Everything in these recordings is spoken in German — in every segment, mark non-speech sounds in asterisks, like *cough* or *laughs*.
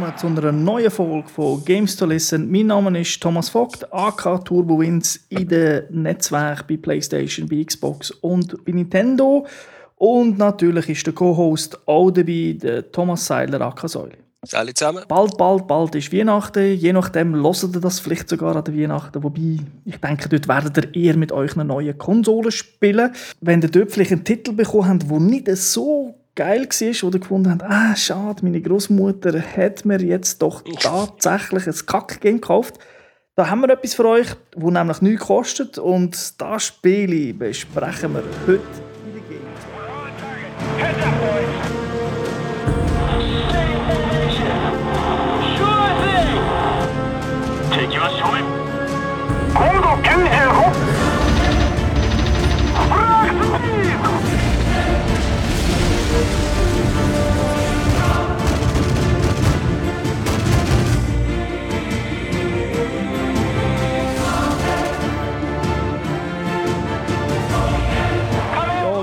willkommen zu einer neuen Folge von Games to Listen. Mein Name ist Thomas Vogt, AK Turbo Wins in den Netzwerken bei PlayStation, bei Xbox und bei Nintendo. Und natürlich ist der Co-Host auch dabei, der Thomas Seiler, AK Säule. Alle zusammen. Bald, bald, bald ist Weihnachten. Je nachdem hört ihr das vielleicht sogar an der Weihnachten. Wobei, ich denke, dort werdet ihr eher mit euch eine neue Konsole spielen. Wenn ihr dort vielleicht einen Titel bekommen habt, der nicht so geil war, wo ihr gefunden habt, ah, schade, meine Großmutter hat mir jetzt doch tatsächlich ein Kack-Game gekauft. Da haben wir etwas für euch, das nämlich nichts kostet. Und das Spiel besprechen wir heute in der Game. Heads up, boys. Sure thing. Take your swim.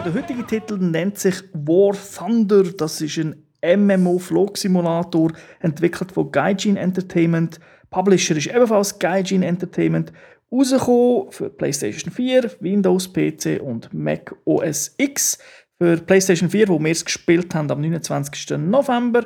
Der heutige Titel nennt sich War Thunder. Das ist ein MMO-Flugsimulator, entwickelt von Gaijin Entertainment. Publisher ist ebenfalls Gaijin Entertainment. Rausgekommen für PlayStation 4, Windows, PC und Mac OS X. Für PlayStation 4, wo wir es gespielt haben am 29. November.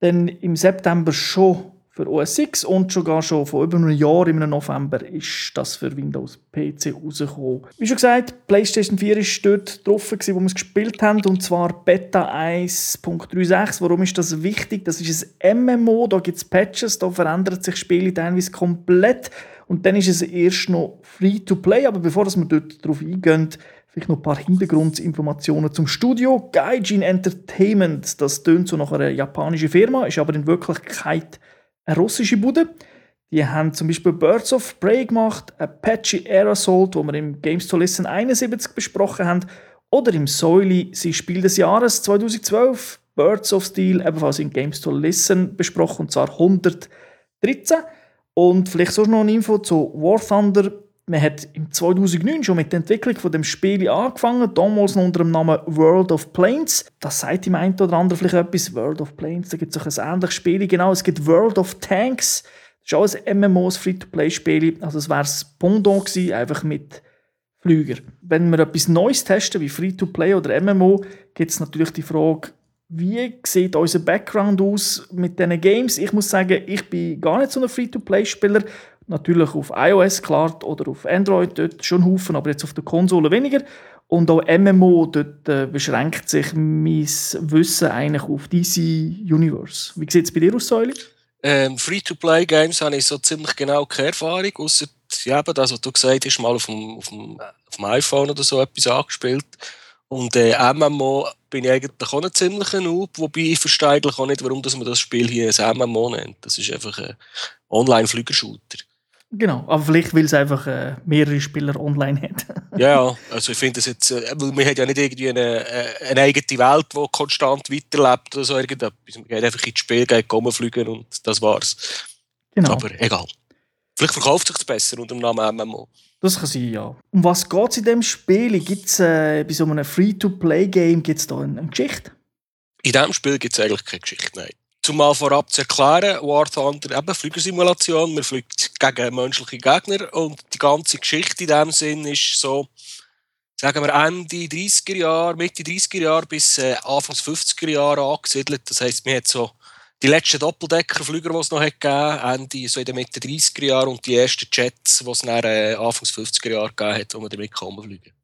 Dann im September schon für OS X und sogar schon vor über einem Jahr im November ist das für Windows PC rausgekommen. Wie schon gesagt, PlayStation 4 ist dort drauf, gewesen, wo wir es gespielt haben, und zwar Beta 1.36. Warum ist das wichtig? Das ist ein MMO, da gibt es Patches, da verändert sich das Spiel teilweise komplett und dann ist es erst noch Free-to-Play, aber bevor wir dort drauf eingehen, vielleicht noch ein paar Hintergrundinformationen zum Studio. Gaijin Entertainment, das tönt so nach einer japanischen Firma, ist aber in Wirklichkeit eine russische Bude. Die haben zum Beispiel Birds of Prey gemacht, Apache Air Assault, wo wir im Games to Listen 71 besprochen haben, oder im Säuli, sie Spiel des Jahres 2012, Birds of Steel, ebenfalls in Games to Listen besprochen, und zwar 113. Und vielleicht so noch eine Info zu War Thunder. Man hat im 2009 schon mit der Entwicklung von dem Spiel angefangen, damals noch unter dem Namen World of Planes. Das sagt im einen oder anderen vielleicht etwas. World of Planes, da gibt es auch ein ähnliches Spiel. Genau, es gibt World of Tanks. Das ist auch ein MMO, ein Free-to-Play-Spiel. Also es wäre das Pendant gewesen, einfach mit Flüger. Wenn wir etwas Neues testen, wie Free-to-Play oder MMO, gibt es natürlich die Frage, wie sieht unser Background aus mit diesen Games? Ich muss sagen, ich bin gar nicht so ein Free-to-Play-Spieler. Natürlich auf iOS, klar, oder auf Android dort schon Haufen, aber jetzt auf der Konsole weniger. Und auch MMO, dort äh, beschränkt sich mein Wissen eigentlich auf DC Universe. Wie sieht es bei dir aus, Säuli? Ähm, Free-to-Play-Games habe ich so ziemlich genau keine Erfahrung, außer ja, eben das, was du gesagt hast, mal auf dem, auf dem, auf dem iPhone oder so etwas angespielt. Und äh, MMO bin ich eigentlich auch ein ziemlicher Noob, wobei ich verstehe auch nicht, warum dass man das Spiel hier ein MMO nennt. Das ist einfach ein Online-Flügershooter. Genau, aber vielleicht, weil es einfach äh, mehrere Spieler online hat. *laughs* Ja, also ich finde das jetzt, äh, weil man hat ja nicht irgendwie eine, äh, eine eigene Welt, die konstant weiterlebt oder so irgendetwas. Man geht einfach ins Spiel, geht fliegen und das war's. Genau. Aber egal. Vielleicht verkauft sich das besser unter dem Namen MMO. Das kann sein, ja. Um was geht es in diesem Spiel? Gibt es äh, bei so einem Free-to-Play-Game gibt's da eine, eine Geschichte? In diesem Spiel gibt es eigentlich keine Geschichte, nein. Zumal vorab zu erklären, War Thunder eben Flügersimulation, man fliegt gegen menschliche Gegner und die ganze Geschichte in dem Sinn ist so, sagen wir Ende 30er Jahre, Mitte 30er Jahre bis äh, Anfang 50er Jahre angesiedelt. Das heisst, man hat so die letzten Doppeldeckerflüger, die es noch hat gegeben Ende so in den Mitte 30er Jahren und die ersten Jets, die es dann äh, Anfang 50er Jahre gegeben hat, wo man damit kann fliegen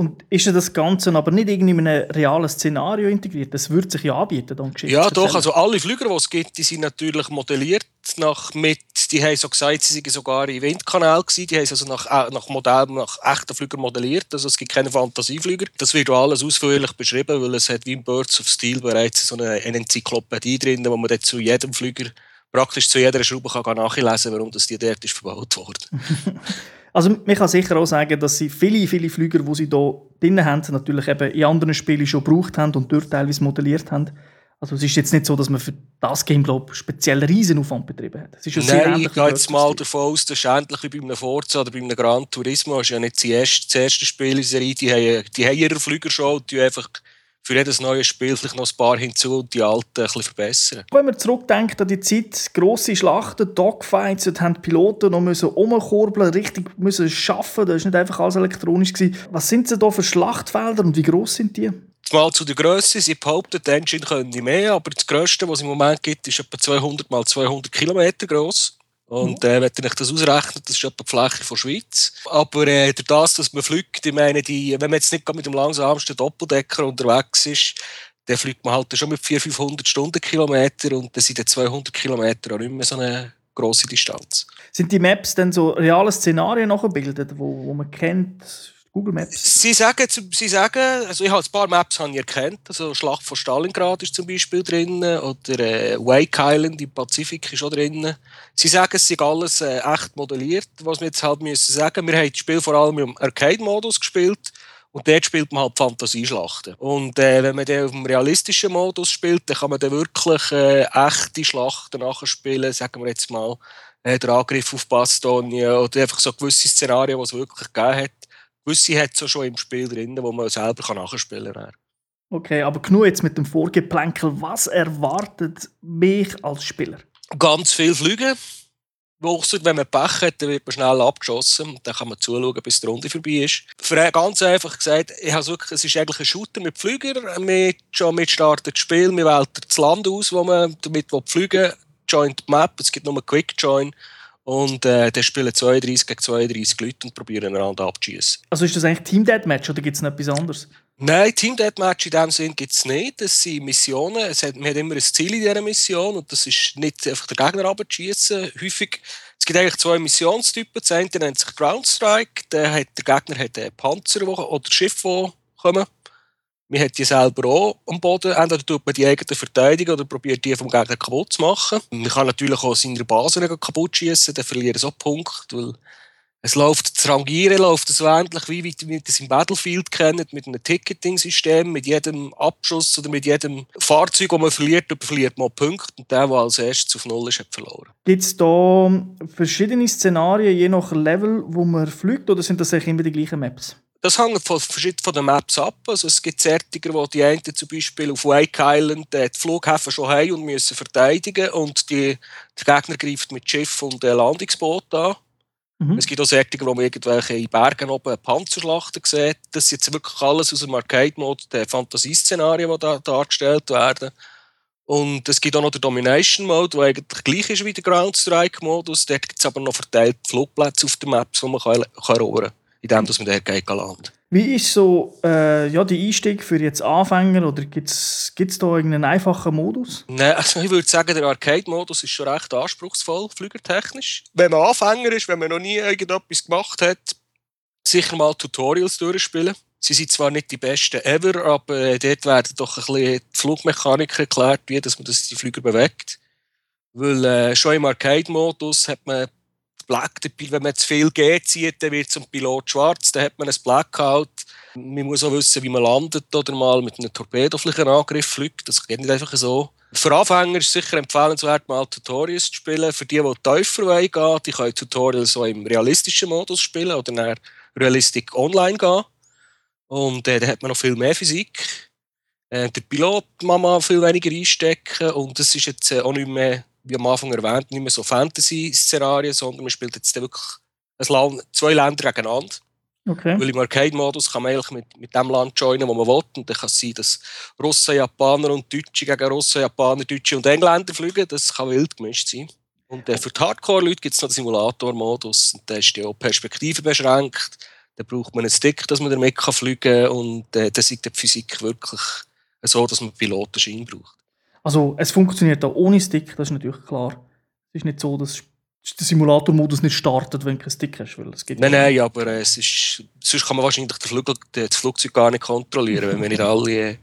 Und ist das Ganze aber nicht irgendwie in einem realen Szenario integriert? Das würde sich ja anbieten, dann Geschichte Ja, doch. Also alle Flüger, die es gibt, die sind natürlich modelliert nach mit. Die haben so gesagt, sie seien sogar im Windkanal gewesen. Die haben also nach, äh, nach Modell, nach echten Flügern modelliert. Also es gibt keine Fantasieflüger. Das wird alles ausführlich beschrieben, weil es hat wie in Birds of Steel bereits so eine, eine Enzyklopädie drin, wo man dann zu jedem Flüger praktisch zu jeder Schraube kann nachlesen kann, warum das die dort ist verbaut worden. *laughs* Also man kann sicher auch sagen, dass sie viele, viele Flüger, die sie hier drin haben, natürlich eben in anderen Spielen schon gebraucht haben und dort teilweise modelliert haben. Also es ist jetzt nicht so, dass man für das Game, ich, speziell Riesenaufwand betrieben hat. Es ist ja sehr Nein, ich gehe jetzt mal davon aus, das ist ähnlich wie bei einem Forza oder bei einem Gran Turismo. Das ist ja nicht das erste, das erste Spiel in der Serie. Die haben, die haben ihre Flüger schon und die einfach für jedes neue Spiel vielleicht noch ein paar hinzu und die alten ein bisschen verbessern. Wenn man zurückdenkt an die Zeit, grosse Schlachten, Dogfights, dort haben die Piloten noch müssen umkurbeln, richtig müssen schaffen. Das war nicht einfach alles elektronisch. Gewesen. Was sind denn da für Schlachtfelder und wie gross sind die? Mal zu der Größe, sie behaupten, die Engine können nicht mehr, aber das Größte, was es im Moment gibt, ist etwa 200 mal 200 Kilometer groß. Und äh, wenn ich das ausrechne, das ist etwa die Fläche von Schweiz. Aber äh, durch das, dass man fliegt, ich meine, die, wenn man jetzt nicht mit dem langsamsten Doppeldecker unterwegs ist, dann fliegt man halt schon mit 400, 500 Stundenkilometer und dann sind dann 200 Kilometer auch nicht mehr so eine grosse Distanz. Sind die Maps dann so reale Szenarien nachgebildet, wo, wo man kennt? Google Maps? Sie sagen, sie sagen also ich habe ein paar Maps habe ich erkannt, also Schlacht von Stalingrad ist zum Beispiel drin oder äh, Wake Island im Pazifik ist auch drin. Sie sagen, es ist alles äh, echt modelliert, was wir jetzt halt müssen sagen. Wir haben das Spiel vor allem im Arcade-Modus gespielt und dort spielt man halt Fantasieschlachten. Und äh, wenn man dann auf dem realistischen Modus spielt, dann kann man dann wirklich äh, echte Schlachten nachspielen, sagen wir jetzt mal äh, der Angriff auf Bastogne oder einfach so gewisse Szenarien, die es wirklich gegeben hat gewisse hat es schon im Spiel drin, wo man selber nachspielen kann. Okay, aber genug jetzt mit dem Vorgeplänkel. Was erwartet mich als Spieler? Ganz viel Flüge. Ausser wenn man Pech hat, dann wird man schnell abgeschossen. Dann kann man zuschauen, bis die Runde vorbei ist. Für ganz einfach gesagt, ich habe wirklich, es ist eigentlich ein Shooter mit Flügern. Wir schon mit startet das Spiel, wir wählen das Land aus, wo man damit fliegen will. Joint Map, es gibt nur einen Quick Join. Und äh, dann spielen 32 gegen 32 Leute und probieren einander abzuschießen. Also ist das eigentlich Team Deathmatch oder gibt es noch etwas anderes? Nein, Team Deathmatch in dem Sinn gibt es nicht. Das sind Missionen. Es hat, man hat immer ein Ziel in dieser Mission und das ist nicht einfach der Gegner abzuschießen. Häufig, es gibt eigentlich zwei Missionstypen. Das eine nennt sich Ground Strike. Der, hat, der Gegner hat einen Panzer oder Schiffe, die kommen. Man hat die selber auch am Boden. Entweder tut man die eigene Verteidigung oder probiert die vom Gegner kaputt zu machen. Man kann natürlich auch seine Basen kaputt schießen, dann verlieren sie auch Punkte, weil es läuft, das Rangieren läuft so wie, wie wir das im Battlefield kennen, mit einem Ticketing-System. Mit jedem Abschuss oder mit jedem Fahrzeug, das man verliert, verliert man Punkte. Und der, der als erstes auf Null ist, hat verloren. Gibt es da verschiedene Szenarien, je nach Level, wo man fliegt, oder sind das eigentlich immer die gleichen Maps? Das hängt von, von den Maps ab. Also es gibt Zertiger, wo die einen zum Beispiel auf Wake Island äh, die Flughäfen schon haben und müssen verteidigen und die, der Gegner greift mit Schiff und äh, Landungsboot an. Mhm. Es gibt auch Zertiger, wo man irgendwelche in Bergen oben Panzerschlachten sieht. Das ist jetzt wirklich alles aus dem Arcade-Mode, der Fantasieszenarien, die da dargestellt werden. Und es gibt auch noch den Domination-Mode, der eigentlich gleich ist wie der Ground-Strike-Modus. Dort gibt es aber noch verteilt Flugplätze auf den Maps, die man kann erobern kann indem dass man dort geht landet. Wie ist so äh, ja, die Einstieg für jetzt Anfänger oder gibt es da irgendeinen einfachen Modus? Nein, also ich würde sagen, der Arcade-Modus ist schon recht anspruchsvoll, flügertechnisch. Wenn man Anfänger ist, wenn man noch nie irgendetwas gemacht hat, sicher mal Tutorials durchspielen. Sie sind zwar nicht die besten ever, aber äh, dort werden doch ein bisschen die Flugmechanik erklärt, wie dass man das die Flüger bewegt. Weil äh, schon im Arcade-Modus hat man Black, wenn man zu viel G zieht, dann wird zum Pilot schwarz, dann hat man ein Blackout. Man muss auch wissen, wie man landet oder mal mit einem Torpedo vielleicht einen Angriff fliegt. Das geht nicht einfach so. Für Anfänger ist es sicher empfehlenswert, mal Tutorials zu spielen. Für die, die tiefer gehen die können Tutorials so im realistischen Modus spielen oder nach Realistic Online gehen. Und äh, dann hat man noch viel mehr Physik. Äh, der Pilot kann man viel weniger einstecken und das ist jetzt äh, auch nicht mehr wie am Anfang erwähnt, nicht mehr so Fantasy-Szenarien, sondern man spielt jetzt wirklich Land, zwei Länder gegeneinander. Okay. Weil im Arcade-Modus kann man eigentlich mit, mit dem Land joinen, wo man will. Und dann kann es sein, dass Russen, Japaner und Deutsche gegen Russen, Japaner, Deutsche und Engländer fliegen. Das kann wild gemischt sein. Und äh, für die Hardcore-Leute gibt es noch den Simulator-Modus. Da ist die auch Perspektive beschränkt. Da braucht man einen Stick, dass man damit fliegen kann. Und äh, da ist die Physik wirklich so, dass man Pilotenschein braucht. Also es funktioniert auch ohne Stick, das ist natürlich klar. Es ist nicht so, dass der Simulator-Modus nicht startet, wenn du keinen Stick hast. Weil es geht nein, nein, aber äh, es ist, sonst kann man wahrscheinlich den Flug, das Flugzeug gar nicht kontrollieren, wenn man nicht alle äh,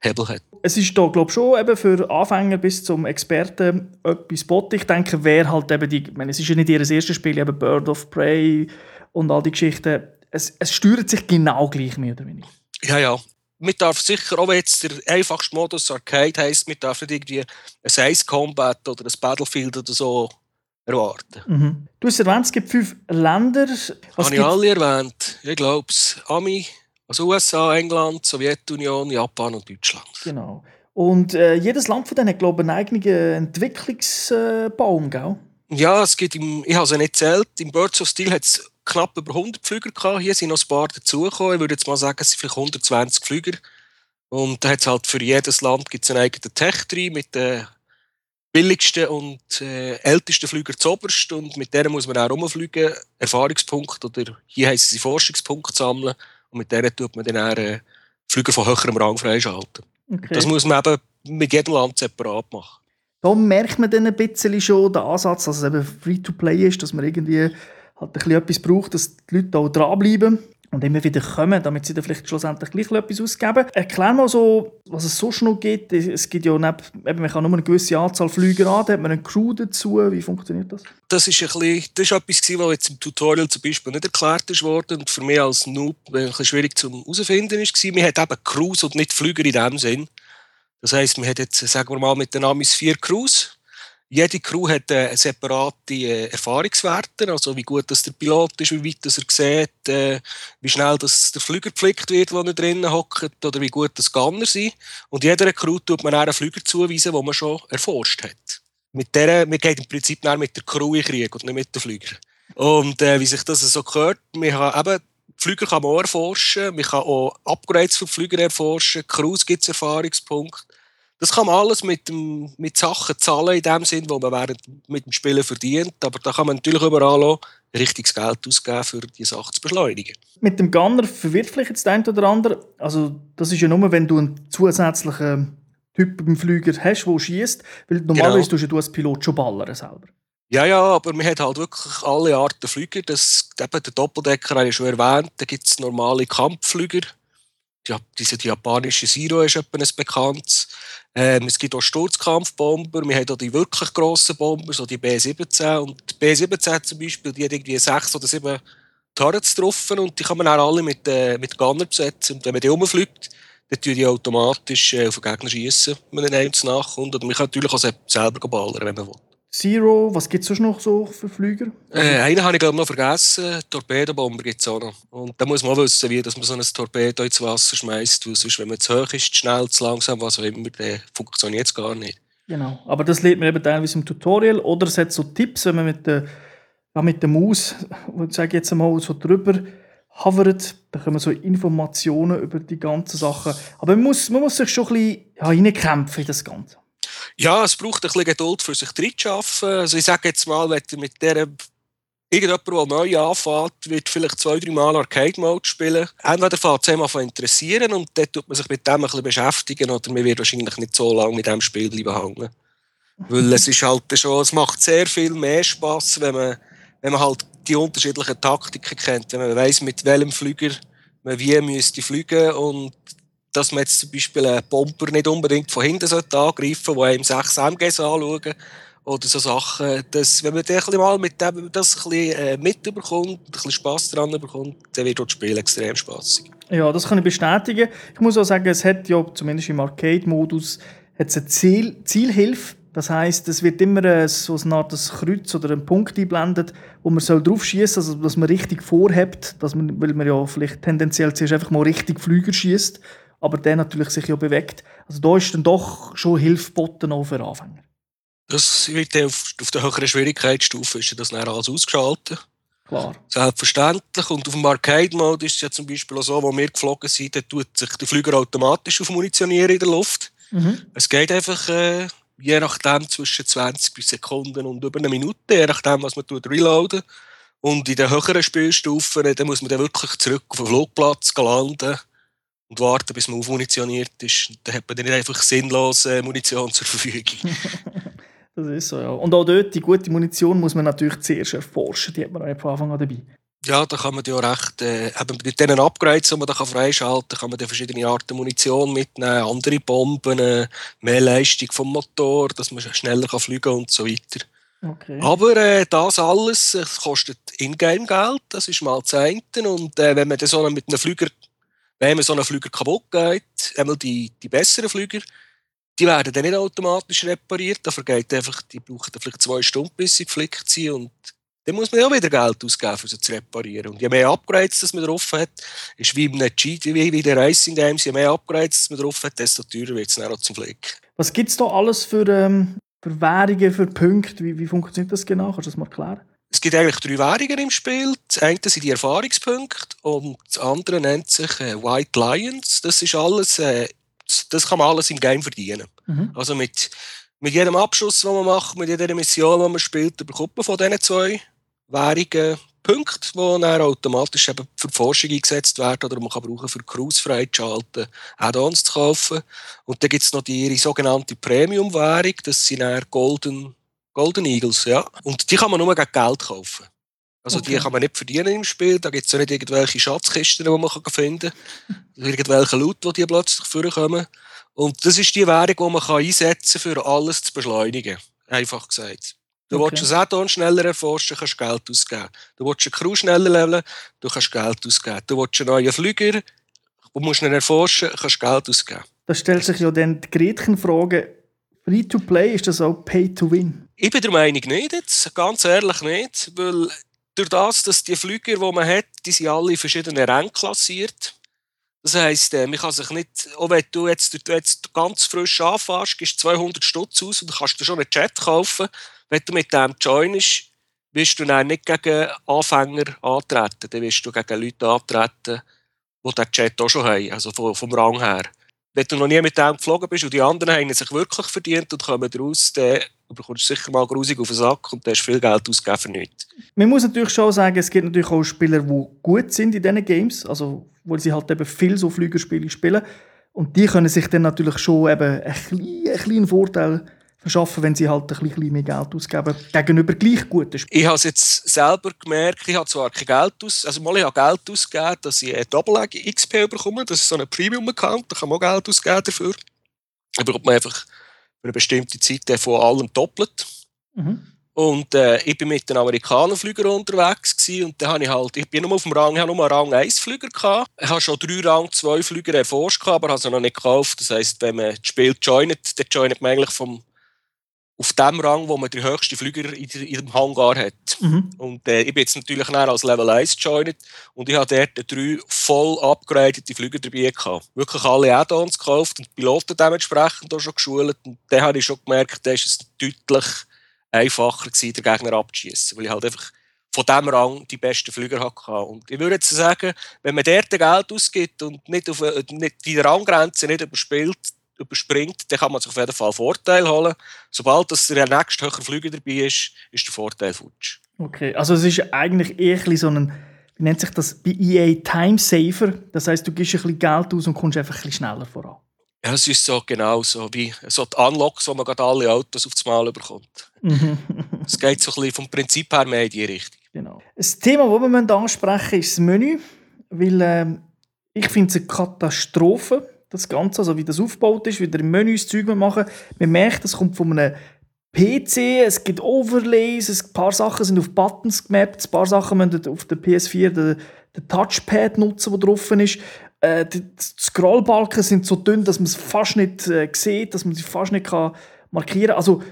Hebel hat. Es ist da, glaube ich, schon eben für Anfänger bis zum Experten etwas bot. Ich denke, wer halt eben die, ich meine, es ist ja nicht ihr erstes Spiel, eben Bird of Prey und all die Geschichten. Es, es steuert sich genau gleich, mehr oder weniger. Ja, ja man darf sicher, auch wenn jetzt der einfachste Modus Arcade heisst, man darf nicht irgendwie ein Ice Combat oder ein Battlefield oder so erwarten. Mhm. Du hast erwähnt, es gibt fünf Länder. Was Habe ich alle erwähnt. Ich glaube es. Ami, Also USA, England, Sowjetunion, Japan und Deutschland. Genau. Und äh, jedes Land von denen hat, glaube ich, einen eigenen Entwicklungsbaum, gell? Ja, es gibt im, ich habe es nicht zählt, im Birds of Steel hat es knapp über 100 Flüger gehabt. Hier sind noch ein paar dazugekommen. Ich würde jetzt mal sagen, es sind vielleicht 120 Flüger. Und da hat halt für jedes Land gibt's einen eigenen Tech-Tree mit den billigsten und äh, ältesten Flügern zuoberst. Und mit denen muss man auch rumfliegen, Erfahrungspunkte oder hier heisst es Forschungspunkte sammeln. Und mit denen tut man dann auch, äh, Flüge von höherem Rang freischalten. Okay. Das muss man eben mit jedem Land separat machen. Da merkt man dann ein bisschen schon den Ansatz, dass es eben Free-to-Play ist, dass man irgendwie halt ein bisschen etwas braucht, dass die Leute auch dranbleiben und immer wieder kommen, damit sie dann vielleicht schlussendlich gleich etwas ausgeben. Erklär mal so, was es sonst noch gibt. Es gibt ja neben, eben, man kann nur eine gewisse Anzahl Flüge an, hat man eine Crew dazu. Wie funktioniert das? Das ist, ein bisschen, das ist etwas, was jetzt im Tutorial zum Beispiel nicht erklärt worden und für mich als Noob ein bisschen schwierig zu herausfinden war. Man hat eben Crews und nicht Flüger in dem Sinn. Das heisst, man hat jetzt, sagen wir mal, mit den Amis vier Crews. Jede Crew hat äh, separate äh, Erfahrungswerte, also wie gut das der Pilot ist, wie weit das er sieht, äh, wie schnell das der Flüger gepflegt wird, wo er drinnen hockt, oder wie gut das Gunner sind. Und jeder Crew tut man einen Flüger zuweisen, den man schon erforscht hat. Mit der, man geht im Prinzip dann mit der Crew in Krieg und nicht mit den Flügern. Und äh, wie sich das so gehört, man kann eben Flüger kann man auch erforschen, man kann auch Upgrades für Flüger erforschen, Crews gibt es Erfahrungspunkte. Das kann man alles mit, dem, mit Sachen zahlen, in dem Sinn, wo man während, mit dem Spielen verdient. Aber da kann man natürlich überall auch richtiges Geld ausgeben, für die Sache zu beschleunigen. Mit dem Gunner verwirrt vielleicht jetzt der eine oder andere. Also, das ist ja nur, wenn du einen zusätzlichen Typ beim Flüger hast, der schießt. Weil normalerweise genau. tust du als Pilot schon ballern selber. Ja, ja, aber man hat halt wirklich alle Arten Flüger. Das, eben der Doppeldecker habe ich schon erwähnt. Da gibt es normale Kampfflüger. Ja, diese die japanische Zero ist etwa ein bekanntes. Ähm, es gibt auch Sturzkampfbomber. Wir haben auch die wirklich grossen Bomber, so die B-17. Und die B-17 zum Beispiel, die hat irgendwie sechs oder sieben Turrets drauf und die kann man auch alle mit, äh, mit Gunner besetzen. Und wenn man die rumfliegt, dann tun die automatisch äh, auf den Gegner schießen, wenn man einem nachkommt. Und man kann natürlich auch selber ballern, wenn man will. Zero, was gibt es sonst noch so für Flüger? Äh, einen habe ich glaube noch vergessen, Torpedobomber gibt es auch noch. Und da muss man auch wissen, wie dass man so ein Torpedo ins Wasser schmeißt, weil sonst, wenn man zu hoch ist, zu schnell, zu langsam, was auch immer, dann funktioniert es gar nicht. Genau, aber das lernt man eben teilweise im Tutorial oder es hat so Tipps, wenn man mit der, ja, mit der Maus, ich sage jetzt einmal, so drüber hovert, da kommen so Informationen über die ganzen Sachen. Aber man muss, man muss sich schon ein bisschen ja, reinkämpfen in das Ganze. Ja, es braucht ein bisschen Geduld für sich zu. Also ich sage jetzt mal, wenn mit der irgendjemand, der neu anfängt, wird vielleicht zwei, drei Mal Arcade-Mode spielen. Entweder fängt es einmal interessieren und dann tut man sich mit dem ein bisschen beschäftigen oder man wird wahrscheinlich nicht so lange mit dem Spiel bleiben hängen. Weil es ist halt schon, es macht sehr viel mehr Spaß, wenn man, wenn man halt die unterschiedlichen Taktiken kennt. Wenn man weiß, mit welchem Flüger man wie müsste fliegen und dass man jetzt zum Beispiel einen Bomber nicht unbedingt von hinten angreifen sollte, der einem 6 MGs anschauen oder so Sachen. Dass, wenn man das mal mit dem das ein bisschen äh, mitbekommt, ein bisschen Spass daran bekommt, dann wird das Spiel extrem spaßig. Ja, das kann ich bestätigen. Ich muss auch sagen, es hat ja zumindest im Arcade-Modus eine Ziel Zielhilfe. Das heißt, es wird immer äh, so eine Art Kreuz oder ein Punkt einblendet, wo man soll drauf schießen, also dass man richtig vorhebt, dass man, weil man ja vielleicht tendenziell zuerst einfach mal richtig Flüger schießt aber der natürlich sich ja bewegt. Also da ist dann doch schon Hilfe geboten auch für Anfänger. Das wird auf, auf der höheren Schwierigkeitsstufe ist das dann alles ausgeschaltet. Klar. Selbstverständlich. Und auf dem Arcade-Mode ist es ja zum Beispiel auch so, wo wir geflogen sind, da tut sich der Flüger automatisch auf munitionieren in der Luft. Mhm. Es geht einfach äh, je nachdem zwischen 20 bis Sekunden und über eine Minute, je nachdem, was man tut, reloaden. Und in den höheren Spielstufen, äh, da muss man dann wirklich zurück auf den Flugplatz landen und warten, bis man aufmunitioniert ist. Dann hat man dann nicht einfach sinnlose Munition zur Verfügung. *laughs* das ist so, ja. Und auch dort, die gute Munition muss man natürlich zuerst erforschen. Die hat man auch von Anfang an dabei. Ja, da kann man ja recht, äh, eben mit diesen Upgrades, die man da freischalten kann, kann man dann verschiedene Arten Munition mitnehmen, andere Bomben, äh, mehr Leistung vom Motor, dass man schneller kann fliegen und so weiter. Okay. Aber äh, das alles äh, kostet Ingame-Geld, das ist mal eine. Und äh, wenn man dann so mit einem Flüger wenn so ein Flüger kaputt geht, einmal die, die besseren Flüger, die werden dann nicht automatisch repariert. Da vergeht einfach, die brauchen dann vielleicht zwei Stunden, bis sie geflickt sind. Und dann muss man auch wieder Geld ausgeben, um sie zu reparieren. Und je mehr Upgrades das man drauf hat, ist wie, einem Cheat, Racing Games, je mehr Upgrades das man drauf hat, desto teurer wird es dann auch zum Flick. Was gibt es da alles für, ähm, für Währungen, für Punkte? Wie, wie funktioniert das genau? Kannst du das mal klären? Es gibt eigentlich drei Währungen im Spiel. Das eine sind die Erfahrungspunkte und das andere nennt sich äh, White Lions. Das ist alles, äh, das kann man alles im Game verdienen. Mhm. Also mit, mit jedem Abschuss, den man macht, mit jeder Mission, die man spielt, bekommt man von diesen zwei Währungen Punkte, die dann automatisch eben für die Forschung eingesetzt werden oder man kann brauchen für Cruise freizuschalten, Add-ons zu kaufen. Und dann gibt es noch die ihre sogenannte Premium-Währung, das sind dann Golden, Golden Eagles, ja. Und die kann man nur gegen Geld kaufen. Also Okay. die kann man nicht verdienen im Spiel, da gibt es ja nicht irgendwelche Schatzkisten, die man kann finden kann, irgendwelche Leute, die plötzlich vorkommen. Und das ist die Währung, die man kann einsetzen kann, für alles zu beschleunigen. Einfach gesagt. Du Okay. willst ein Add-on schneller erforschen, kannst Geld ausgeben. Du willst eine Crew schneller leveln, du kannst Geld ausgeben. Du willst einen neuen Flüger, du musst ihn erforschen, kannst Geld ausgeben. Da stellt sich ja dann die Gretchenfrage, Free-to-Play, ist das auch Pay-to-Win? Ich bin der Meinung nicht, jetzt, ganz ehrlich nicht, weil durch das, dass die Flüger, die man hat, die sind alle in verschiedenen Rängen klassiert. Das heisst, äh, man kann sich nicht, auch wenn du jetzt, du jetzt ganz frisch anfährst, gibst 200 Stutz aus und kannst dir schon einen Chat kaufen. Wenn du mit dem joinest, wirst du dann nicht gegen Anfänger antreten. Dann wirst du gegen Leute antreten, die den Chat auch schon haben, also vom Rang her. Wenn du noch nie mit dem geflogen bist und die anderen haben ihn sich wirklich verdient und kommen raus, dann bekommst du sicher mal grusig auf den Sack und dann hast viel Geld ausgegeben für nichts. Man muss natürlich schon sagen, es gibt natürlich auch Spieler, die gut sind in diesen Games, also weil sie halt eben viel so Flügerspiele spielen. Und die können sich dann natürlich schon eben einen kleinen Vorteil verschaffen, wenn sie halt ein bisschen mehr Geld ausgeben gegenüber gleich guten Spielern. Ich habe es jetzt selber gemerkt, ich habe zwar kein Geld aus, also mal ich habe Geld ausgegeben, dass ich ein Double XP bekomme, das ist so ein Premium-Account, da kann man auch Geld ausgeben dafür. Da bekommt man einfach für eine bestimmte Zeit von allem doppelt. Mhm. Und äh, ich bin mit den Amerikanerflügern unterwegs gewesen, und dann habe ich halt, ich bin nur auf dem Rang, ich habe nur einen Rang 1 Flüger gehabt. Ich habe schon drei Rang 2 Flüger erforscht, aber habe sie noch nicht gekauft. Das heisst, wenn man das Spiel joint, dann joint man eigentlich vom, auf dem Rang, wo man den höchsten Flüger in, in dem Hangar hat. Mhm. Und äh, ich bin jetzt natürlich näher als Level 1 joined und ich habe dort drei voll upgradete Flüger dabei gehabt. Wirklich alle Add-ons gekauft und die Piloten dementsprechend auch schon geschult. Und dann habe ich schon gemerkt, da ist es deutlich einfacher gewesen, den Gegner abzuschießen, weil ich halt einfach von diesem Rang die besten Flüger hatte. Und ich würde jetzt sagen, wenn man dort Geld ausgibt und nicht, auf, äh, nicht die Ranggrenze nicht überspielt, überspringt, dann kann man sich auf jeden Fall Vorteil holen. Sobald das der nächste höhere Flüger dabei ist, ist der Vorteil futsch. Okay, also es ist eigentlich eher so ein, wie nennt sich das, bei EA Time Saver. Das heißt, du gibst ein bisschen Geld aus und kommst einfach ein bisschen schneller voran. Ja, es ist so genau so wie so die Unlocks, wo man gerade alle Autos aufs Mal bekommt. Mhm. Es geht so ein bisschen vom Prinzip her mehr in die Richtung. Genau. Das Thema, das wir ansprechen müssen, ist das Menü. Weil ähm, ich finde es eine Katastrophe, das Ganze, also wie das aufgebaut ist, wie der im Menü das Zeug machen. Man merkt, das kommt von einem PC, es gibt Overlays, ein paar Sachen sind auf Buttons gemappt, ein paar Sachen müssen auf der PS4 den, den Touchpad nutzen, der drauf ist. Äh, die Scrollbalken sind so dünn, dass man es fast nicht äh, sieht, dass man sie fast nicht kann markieren kann. Also,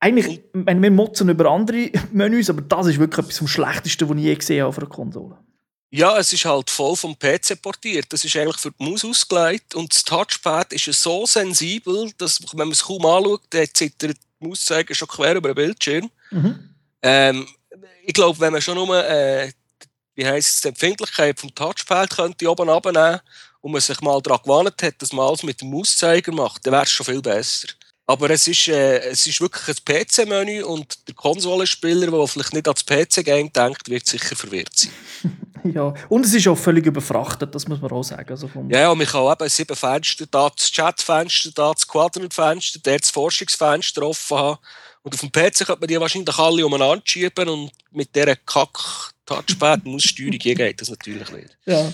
eigentlich, wir motzen über andere *laughs* Menüs, aber das ist wirklich etwas vom Schlechtesten, was ich je gesehen habe auf einer Konsole. Ja, es ist halt voll vom PC portiert. Das ist eigentlich für die Maus ausgelegt und das Touchpad ist so sensibel, dass wenn man es kaum anschaut, dann zittert die Mauszeiger schon quer über den Bildschirm. Ähm, ich glaube, wenn man schon nur äh, wie heisst es, die Empfindlichkeit vom Touchpad könnte oben abnehmen und man sich mal daran gewandt hat, dass man alles mit dem Mauszeiger macht, dann wäre es schon viel besser. Aber es ist, äh, es ist wirklich ein PC-Menü und der Konsolenspieler, der vielleicht nicht ans PC-Game denkt, wird sicher verwirrt sein. *laughs* Ja, und es ist auch völlig überfrachtet, das muss man auch sagen. Also vom Ja, ja, man kann eben sieben Fenster, da das Chatfenster, da das Quadrantfenster, dort das Forschungsfenster offen haben. Und auf dem PC könnte man die wahrscheinlich alle umeinander schieben und mit dieser Kack-Touchpad-Maussteuerung hier geht das natürlich nicht. Ja.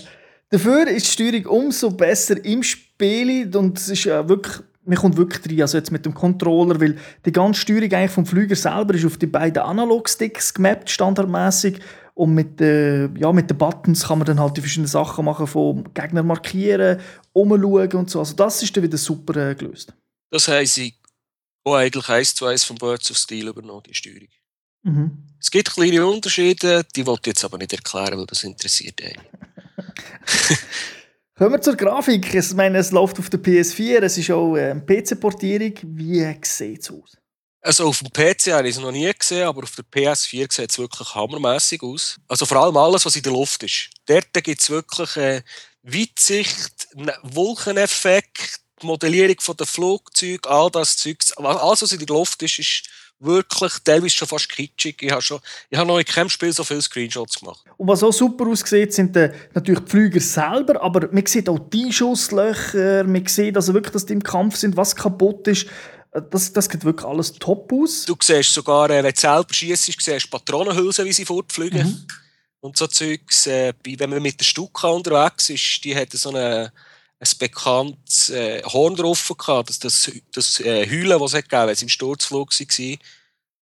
Dafür ist die Steuerung umso besser im Spiel und es ist ja wirklich, man kommt wirklich rein, also jetzt mit dem Controller, weil die ganze Steuerung eigentlich vom Flüger selber ist auf die beiden Analog-Sticks gemappt, standardmäßig und mit, äh, ja, mit den Buttons kann man dann halt die verschiedenen Sachen machen, von Gegner markieren, umschauen und so. Also das ist dann wieder super äh, gelöst. Das haben sie auch eigentlich eins zu eins von Birds of Steel übernommen, die Steuerung. Mhm. Es gibt kleine Unterschiede, die wollte ich jetzt aber nicht erklären, weil das interessiert einen. *laughs* Kommen wir zur Grafik. Ich meine, es läuft auf der PS4, es ist auch eine PC-Portierung. Wie sieht es aus? Also auf dem PC habe ich es noch nie gesehen, aber auf der PS4 sieht es wirklich hammermäßig aus. Also vor allem alles, was in der Luft ist. Dort gibt es wirklich äh, Weitsicht, Wolkeneffekt, Modellierung der Flugzeuge, all das Zeug. Alles, was in der Luft ist, ist wirklich teilweise schon fast kitschig. Ich habe, schon, ich habe noch in keinem Spiel so viele Screenshots gemacht. Und was auch super aussieht, sind äh, natürlich die Flüger selber, aber man sieht auch die Schusslöcher, man sieht also wirklich, dass die im Kampf sind, was kaputt ist. Äh, Das, das sieht wirklich alles top aus. Du siehst sogar, äh, wenn du selber schießt, siehst du Patronenhülsen, wie sie fortfliegen. Mhm. Und so Zeugs. Wenn man mit der Stuka unterwegs ist, die hat so eine, ein bekanntes äh, Horn drauf gehabt. Das, das, das äh, Heulen, das es hat gegeben, wenn sie im Sturzflug war.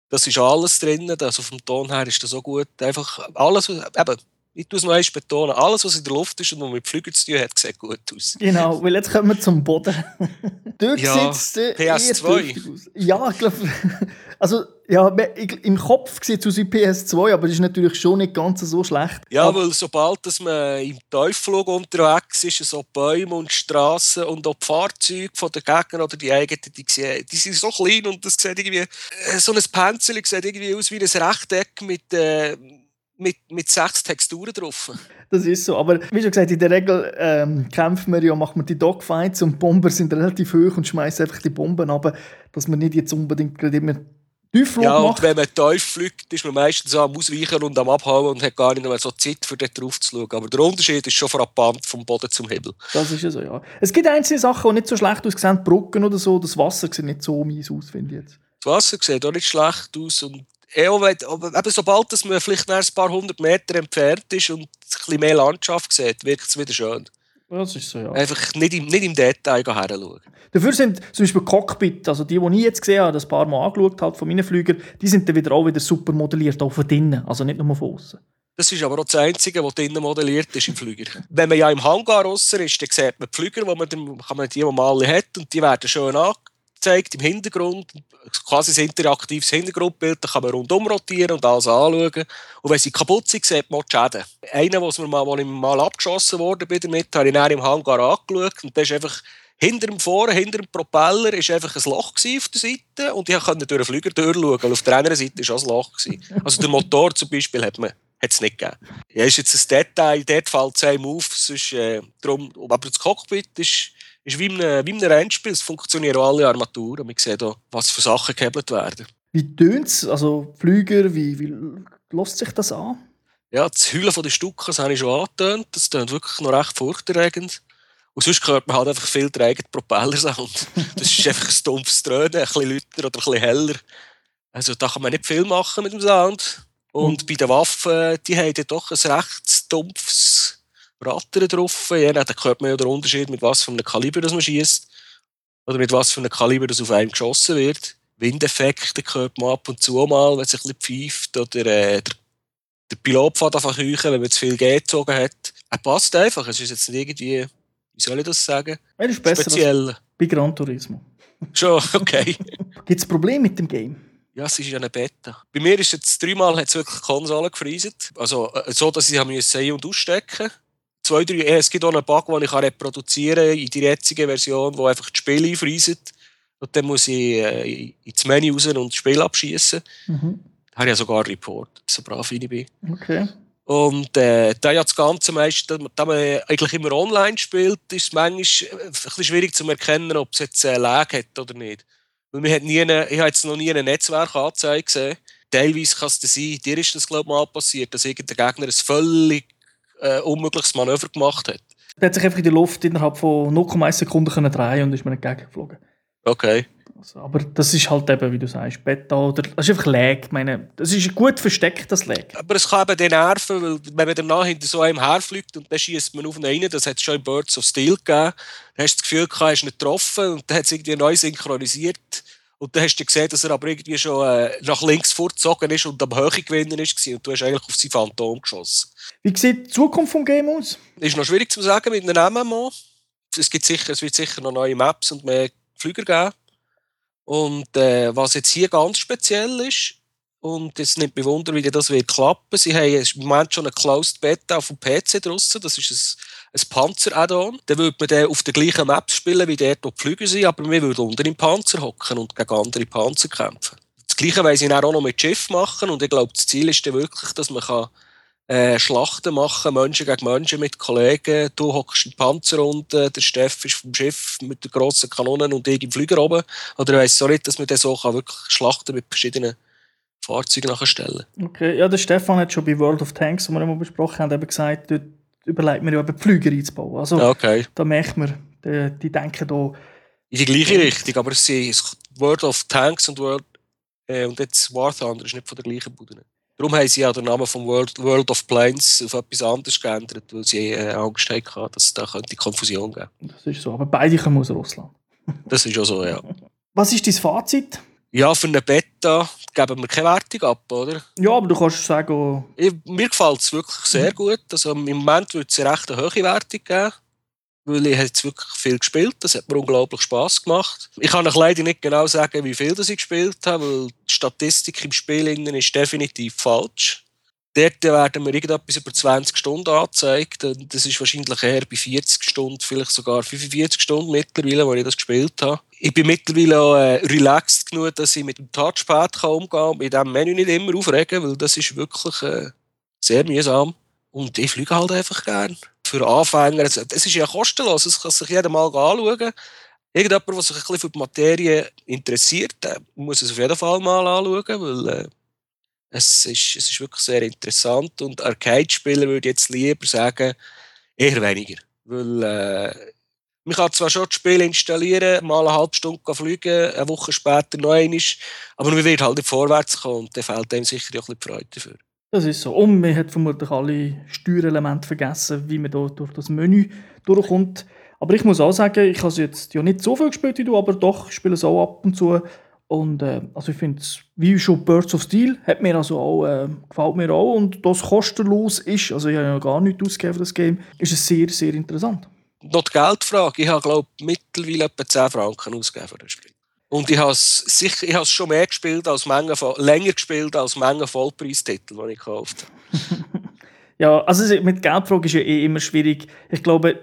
Das ist alles drin. Also vom Ton her ist das so gut. Einfach alles, eben, ich tue es noch einmal betonen, alles, was in der Luft ist und was mit Flügen zu tun hat, sieht gut aus. Genau, weil jetzt kommen wir zum Boden. *laughs* Dort Ja, äh, eher PS2. dürftig aus. Ja, ich glaube, *laughs* also ja, im Kopf sieht es aus wie PS2, aber es ist natürlich schon nicht ganz so schlecht. Ja, Aber- weil sobald dass man im Teufellug unterwegs ist, so Bäume und Straßen und auch die Fahrzeuge von den Gegnern oder die eigenen, die, sehen- die sind so klein und das sieht irgendwie, äh, so ein Pencil sieht irgendwie aus wie ein Rechteck mit, äh, mit, mit sechs Texturen drauf. Das ist so. Aber wie schon gesagt, in der Regel ähm, kämpfen wir ja, macht man die Dogfights und die Bomber sind relativ hoch und schmeißen einfach die Bomben ab, dass man nicht jetzt unbedingt gerade immer Tiefflug Ja, und wenn man tief fliegt, ist man meistens am Ausweichen und am Abhauen und hat gar nicht mehr so Zeit, für dort drauf zu schauen. Aber der Unterschied ist schon frappant vom Boden zum Himmel. Das ist ja so, ja. Es gibt einzelne Sachen, die nicht so schlecht aussehen, Brücken oder so. Das Wasser sieht nicht so mies aus, finde ich jetzt. Das Wasser sieht auch nicht schlecht aus. Und ja, eben sobald dass man vielleicht ein paar hundert Meter entfernt ist und ein bisschen mehr Landschaft sieht, wirkt es wieder schön. Das ist so, ja. Einfach nicht im, nicht im Detail heranschauen. Dafür sind zum Beispiel Cockpit, also die, die ich jetzt gesehen habe, das paar Mal angeschaut habe von meinen Flügern, die sind dann wieder auch wieder super modelliert, auch von drinnen, also nicht nur von außen. Das ist aber auch das Einzige, was drinnen modelliert ist im Flüger. Wenn man ja im Hangar raus ist, dann sieht man die Flüger, die man, die, die man alle hat, und die werden schön angezeigt im Hintergrund. Quasi ein interaktives Hintergrundbild, da kann man rundum rotieren und alles anschauen. Und wenn sie kaputt sind, sieht man die Schäden. Einer, was mir mal, ich mal abgeschossen wurde habe ich dann im Hangar angeschaut und das ist einfach hinter dem Vorn, hinter dem Propeller, ist einfach ein Loch auf der Seite und ich konnte durch den Flüger durchschauen, weil auf der anderen Seite war auch ein Loch. Also der Motor zum Beispiel hat man hat es nicht gegeben. Ja, ist jetzt ein Detail, dort fällt es einem auf, sonst, äh, drum, aber das Cockpit ist, ist wie in einem, wie in einem Rennspiel, es funktionieren alle Armaturen, man sieht auch, was für Sachen gehebelt werden. Wie tönt es? Also Flüger, wie, wie lässt sich das an? Ja, das Heulen von den Stucken, das habe ich schon angetönt, das tönt wirklich noch recht furchterregend. Und sonst hört man halt einfach viel eigenen Propellersound. *laughs* Das ist einfach ein dumpfes Dröhnen, ein bisschen lauter oder ein bisschen heller. Also da kann man nicht viel machen mit dem Sound. Und Mhm. bei den Waffen, die haben doch ein recht dumpfes Rattern drauf. Ja, dann hört man ja den Unterschied, mit was für einem Kaliber das man schießt. Oder mit was für einem Kaliber das auf einem geschossen wird. Windeffekte hört man ab und zu mal, wenn es ein bisschen pfeift. Oder äh, der, der Pilot fährt einfach heuchen, wenn man zu viel G gezogen hat. Er passt einfach. Es ist jetzt nicht irgendwie, wie soll ich das sagen? Das ist besser Speziell. bei Gran Turismo. Schon, okay. *laughs* Gibt es Probleme mit dem Game? Ja, es ist ja eine Beta. Bei mir ist jetzt dreimal hat's wirklich die Konsole gefreezet. Also äh, so, dass ich müssen ein- und ausstecken Zwei, drei, äh, es gibt auch einen Bug, den ich reproduzieren kann in die jetzige Version, wo einfach das Spiel einfreezet. Und dann muss ich äh, ins Menü raus und das Spiel abschießen. Mhm. Habe ich ja sogar reportet, so brav wie ich bin. Okay. Und äh, da ja das Ganze meist, da, man eigentlich immer online spielt, ist es manchmal äh, ein bisschen schwierig zu erkennen, ob es jetzt äh, Lag hat oder nicht. Weil man hat nie eine, ich habe jetzt noch nie eine Netzwerkanzeige gesehen. Teilweise kann es sein, dir ist das glaube ich mal passiert, dass irgendein Gegner ein völlig äh, unmögliches Manöver gemacht hat. Der hat sich einfach in der Luft innerhalb von 0,1 Sekunden können drehen und ist mir entgegengeflogen. Okay. Also, aber das ist halt eben, wie du sagst, Beta oder. Das ist einfach Lag. Ich meine, das ist gut versteckt, das Lag. Aber es kann eben den nerven, weil wenn man danach hinter so einem herfliegt und dann schießt man auf ihn rein, das hat es schon in Birds of Steel gegeben, dann hast du das Gefühl, gehabt, er ist nicht getroffen und dann hat es irgendwie neu synchronisiert. Und dann hast du gesehen, dass er aber irgendwie schon äh, nach links vorgezogen ist und am Höhe gewinnen ist und du hast eigentlich auf sein Phantom geschossen. Wie sieht die Zukunft des Games aus? Ist noch schwierig zu sagen mit einem MMO. Es, gibt sicher, es wird sicher noch neue Maps und mehr Flüger geben. Und äh, was jetzt hier ganz speziell ist, Und es nimmt mich Wunder, wie das wird klappen. Sie haben im Moment schon eine Closed Beta auf dem PC draussen. Das ist ein, Panzer-Add-on. Dann würde man den auf der gleichen Map spielen, wie dort die Flüge sind, aber wir würden unter im Panzer hocken und gegen andere Panzer kämpfen. Das Gleiche wollen sie auch noch mit Schiff machen. Und ich glaube, das Ziel ist dann wirklich, dass man kann äh, Schlachten machen, Menschen gegen Menschen mit Kollegen. Du hockst im Panzer unten, der Steff ist vom Schiff mit den grossen Kanonen und ich im Flüger oben. Oder ich weiss so nicht, dass man dann so kann wirklich Schlachten mit verschiedenen Fahrzeugen nachstellen Okay, ja, der Stefan hat schon bei World of Tanks, wo wir immer besprochen haben, eben gesagt, dort überlegt man ja eben Flüger einzubauen. Also okay. da merkt man, die, die denken da... In die gleiche Richtung, aber es sind World of Tanks und World äh, und jetzt War Thunder ist nicht von der gleichen Bude. Darum haben sie ja den Namen von World, World of Planes auf etwas anderes geändert, weil sie äh, Angst hatten, dass es da könnte Konfusion geben Das ist so, aber beide kommen aus Russland. das ist auch so, ja. Was ist dein Fazit? Ja, für eine Beta geben wir keine Wertung ab, oder? Ja, aber du kannst sagen... Ich, mir gefällt es wirklich sehr gut. Also Im Moment würde es eine recht hohe Wertung geben weil ich jetzt wirklich viel gespielt Das hat mir unglaublich Spaß gemacht. Ich kann euch leider nicht genau sagen, wie viel das ich gespielt habe, weil die Statistik im Spiel ist definitiv falsch. Dort werden mir irgendetwas über 20 Stunden angezeigt. Das ist wahrscheinlich eher bei 40 Stunden, vielleicht sogar 45 Stunden mittlerweile, wo ich das gespielt habe. Ich bin mittlerweile auch äh, relaxed genug, dass ich mit dem Touchpad kann umgehen kann mit diesem Menü nicht immer aufregen, weil das ist wirklich äh, sehr mühsam. Und ich fliege halt einfach gern für Anfänger, es ist ja kostenlos, es kann sich jeder mal anschauen. Irgendjemand, der sich ein bisschen für die Materie interessiert, muss es auf jeden Fall mal anschauen, weil äh, es, ist, es ist wirklich sehr interessant. Und Arcade-Spieler würde ich jetzt lieber sagen, eher weniger. Weil äh, man kann zwar schon das Spiel installieren, mal eine halbe Stunde fliegen, eine Woche später noch einmal, aber man wird halt nicht vorwärts kommen und dann fehlt einem sicher auch ein bisschen die Freude dafür. Das ist so. Und man hat vermutlich alle Steuerelemente vergessen, wie man da durch das Menü durchkommt. Aber ich muss auch sagen, ich habe jetzt ja nicht so viel gespielt wie du, aber doch, ich spiele es auch ab und zu. Und äh, also ich finde es, wie schon Birds of Steel, hat mir also auch, äh, gefällt mir auch. Und das kostenlos ist, also ich habe ja gar nichts ausgegeben für das Game, ist es sehr, sehr interessant. Noch die Geldfrage. Ich habe, glaube mittlerweile etwa 10 Franken ausgegeben für das Spiel. Und ich habe es ich habe schon mehr gespielt als Menge, länger gespielt als Menge Vollpreistitel, die ich gekauft habe. *laughs* ja, also mit Geldfrage ist ja eh immer schwierig. Ich glaube,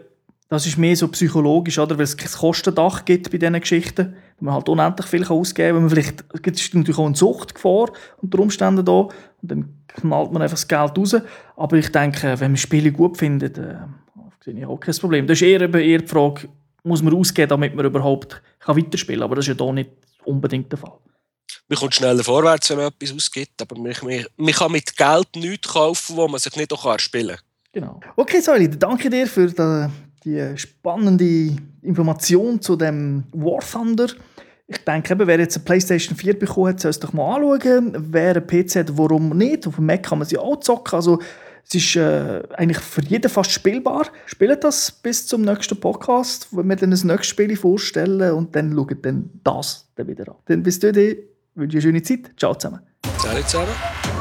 das ist mehr so psychologisch, oder? Weil es kein Kostendach gibt bei diesen Geschichten. Wo man halt unendlich viel ausgeben kann. Man vielleicht, es ist natürlich auch eine Suchtgefahr unter Umständen da. Und dann knallt man einfach das Geld raus. Aber ich denke, wenn man Spiele gut findet, äh, sehe ich auch kein Problem. Das ist eher, eher die Frage, muss man ausgeben, damit man überhaupt kann weiterspielen kann. Aber das ist ja hier nicht unbedingt der Fall. Man kommt schneller vorwärts, wenn man etwas ausgibt, aber man, man, man kann mit Geld nichts kaufen, wo man sich nicht auch erspielen kann. Genau. Okay, Säuli, danke dir für die, die spannende Information zu dem War Thunder. Ich denke, eben, wer jetzt eine PlayStation 4 bekommen hat, soll es doch mal anschauen. Wer ein PC hat, warum nicht? Auf dem Mac kann man sie auch zocken. Also, es ist äh, eigentlich für jeden fast spielbar. Spielt das bis zum nächsten Podcast, wo wir dann das nächste Spiel vorstellen und dann schaut dann das dann wieder an. Dann bis dahin wünsche ich eine schöne Zeit. Ciao zusammen. Ciao zusammen.